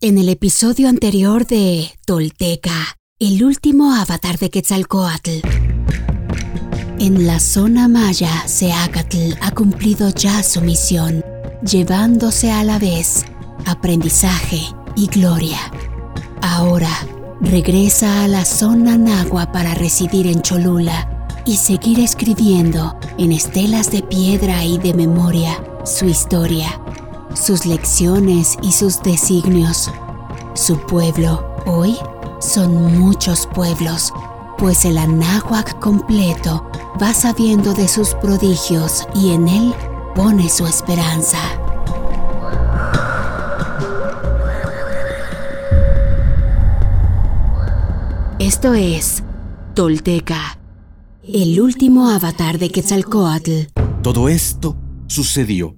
En el episodio anterior de Tolteca, el último avatar de Quetzalcoatl. En la zona maya, Seacatl ha cumplido ya su misión, llevándose a la vez aprendizaje y gloria. Ahora regresa a la zona nagua para residir en Cholula y seguir escribiendo en estelas de piedra y de memoria su historia sus lecciones y sus designios. Su pueblo hoy son muchos pueblos, pues el Anáhuac completo va sabiendo de sus prodigios y en él pone su esperanza. Esto es Tolteca, el último avatar de Quetzalcoatl. Todo esto sucedió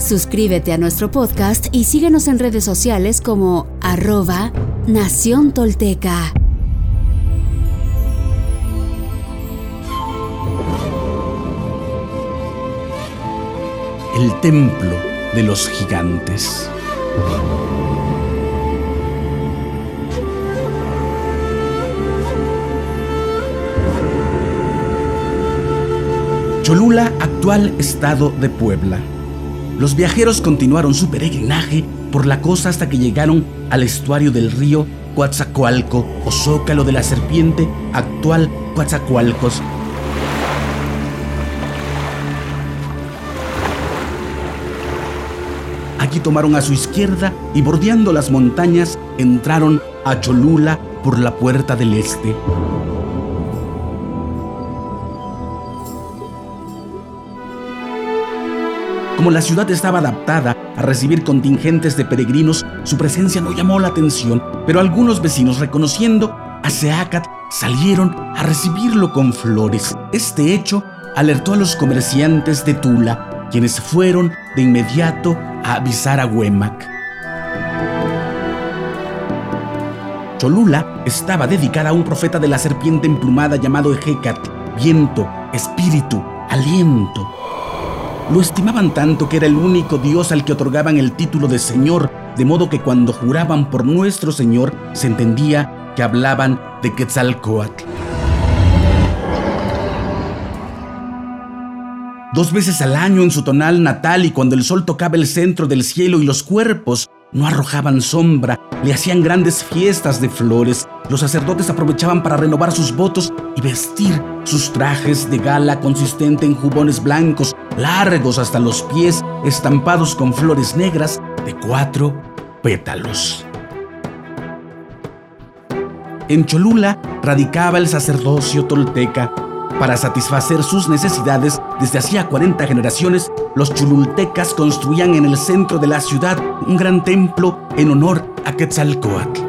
Suscríbete a nuestro podcast y síguenos en redes sociales como arroba Nación Tolteca. El templo de los gigantes. Cholula, actual estado de Puebla los viajeros continuaron su peregrinaje por la costa hasta que llegaron al estuario del río Coatzacoalco o Zócalo de la Serpiente, actual Coatzacoalcos. Aquí tomaron a su izquierda y bordeando las montañas entraron a Cholula por la puerta del este. Como la ciudad estaba adaptada a recibir contingentes de peregrinos, su presencia no llamó la atención, pero algunos vecinos, reconociendo a Seacat, salieron a recibirlo con flores. Este hecho alertó a los comerciantes de Tula, quienes fueron de inmediato a avisar a Huemac. Cholula estaba dedicada a un profeta de la serpiente emplumada llamado Ejecat, viento, espíritu, aliento. Lo estimaban tanto que era el único Dios al que otorgaban el título de Señor, de modo que cuando juraban por nuestro Señor se entendía que hablaban de Quetzalcoatl. Dos veces al año en su tonal natal y cuando el sol tocaba el centro del cielo y los cuerpos no arrojaban sombra, le hacían grandes fiestas de flores. Los sacerdotes aprovechaban para renovar sus votos y vestir sus trajes de gala consistente en jubones blancos, largos hasta los pies, estampados con flores negras de cuatro pétalos. En Cholula radicaba el sacerdocio tolteca para satisfacer sus necesidades, desde hacía 40 generaciones, los chulultecas construían en el centro de la ciudad un gran templo en honor a Quetzalcoatl.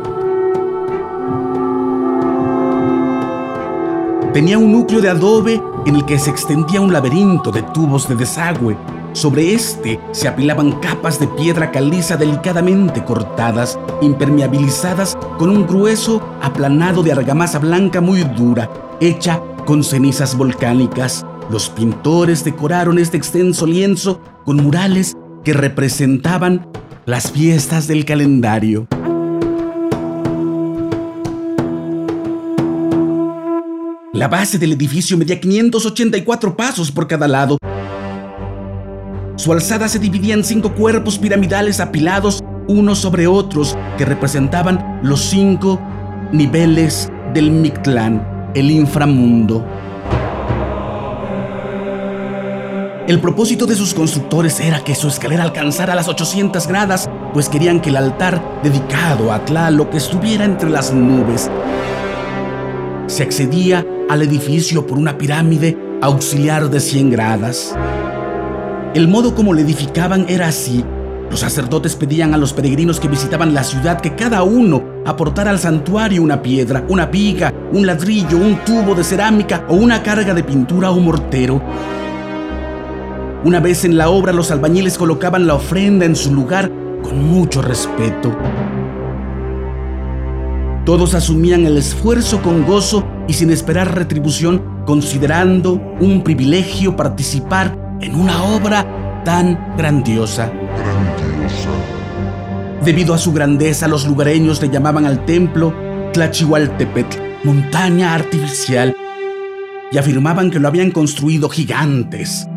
Tenía un núcleo de adobe en el que se extendía un laberinto de tubos de desagüe. Sobre este se apilaban capas de piedra caliza delicadamente cortadas, impermeabilizadas con un grueso aplanado de argamasa blanca muy dura, hecha con cenizas volcánicas, los pintores decoraron este extenso lienzo con murales que representaban las fiestas del calendario. La base del edificio medía 584 pasos por cada lado. Su alzada se dividía en cinco cuerpos piramidales apilados unos sobre otros que representaban los cinco niveles del Mictlán, el inframundo. El propósito de sus constructores era que su escalera alcanzara las 800 gradas, pues querían que el altar dedicado a Tlaloc estuviera entre las nubes. Se accedía al edificio por una pirámide auxiliar de 100 gradas. El modo como le edificaban era así. Los sacerdotes pedían a los peregrinos que visitaban la ciudad que cada uno aportara al santuario una piedra, una viga, un ladrillo, un tubo de cerámica o una carga de pintura o mortero. Una vez en la obra, los albañiles colocaban la ofrenda en su lugar con mucho respeto. Todos asumían el esfuerzo con gozo y sin esperar retribución, considerando un privilegio participar en una obra tan grandiosa. Debido a su grandeza, los lugareños le llamaban al templo Tlachihualtepetl, montaña artificial, y afirmaban que lo habían construido gigantes.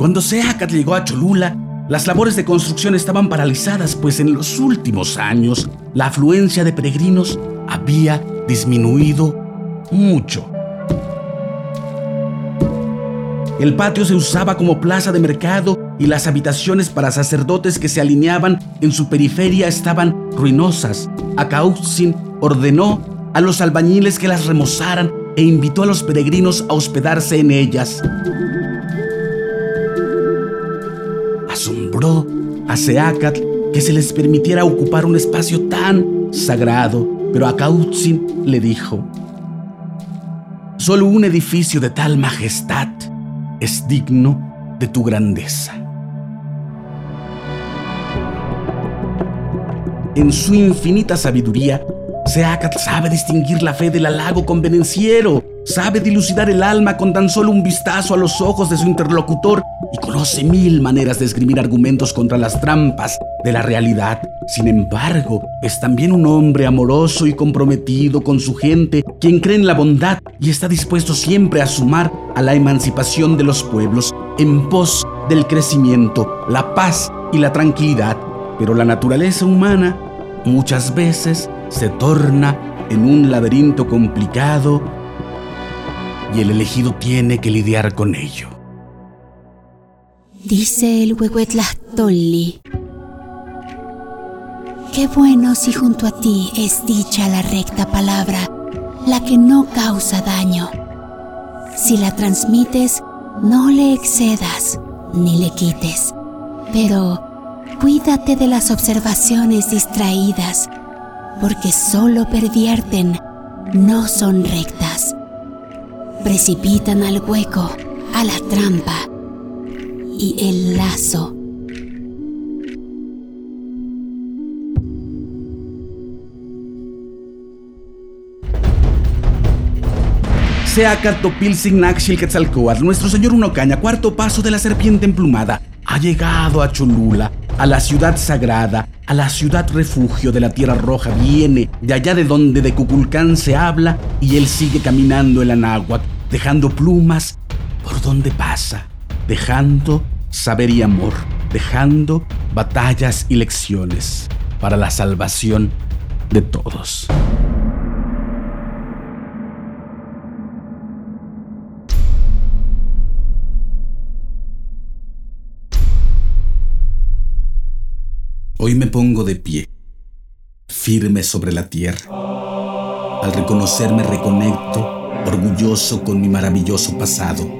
Cuando Seacat llegó a Cholula, las labores de construcción estaban paralizadas, pues en los últimos años la afluencia de peregrinos había disminuido mucho. El patio se usaba como plaza de mercado y las habitaciones para sacerdotes que se alineaban en su periferia estaban ruinosas. Acautzin ordenó a los albañiles que las remozaran e invitó a los peregrinos a hospedarse en ellas. A Seacatl que se les permitiera ocupar un espacio tan sagrado, pero a Kautzin le dijo, solo un edificio de tal majestad es digno de tu grandeza. En su infinita sabiduría, Seacatl sabe distinguir la fe del halago convenenciero, sabe dilucidar el alma con tan solo un vistazo a los ojos de su interlocutor y conoce mil maneras de esgrimir argumentos contra las trampas de la realidad. Sin embargo, es también un hombre amoroso y comprometido con su gente, quien cree en la bondad y está dispuesto siempre a sumar a la emancipación de los pueblos en pos del crecimiento, la paz y la tranquilidad. Pero la naturaleza humana muchas veces se torna en un laberinto complicado y el elegido tiene que lidiar con ello. Dice el Huehuetlahtolli. Qué bueno si junto a ti es dicha la recta palabra, la que no causa daño. Si la transmites, no le excedas ni le quites, pero cuídate de las observaciones distraídas, porque solo pervierten, no son rectas. Precipitan al hueco, a la trampa y el lazo. Sea Catopilsin Naxil Quetzalcoatl, nuestro señor Unocaña, cuarto paso de la serpiente emplumada, ha llegado a Cholula, a la ciudad sagrada, a la ciudad refugio de la Tierra Roja. Viene de allá de donde de Cuculcán se habla y él sigue caminando el Anáhuac, dejando plumas por donde pasa dejando saber y amor, dejando batallas y lecciones para la salvación de todos. Hoy me pongo de pie, firme sobre la tierra. Al reconocerme reconecto, orgulloso con mi maravilloso pasado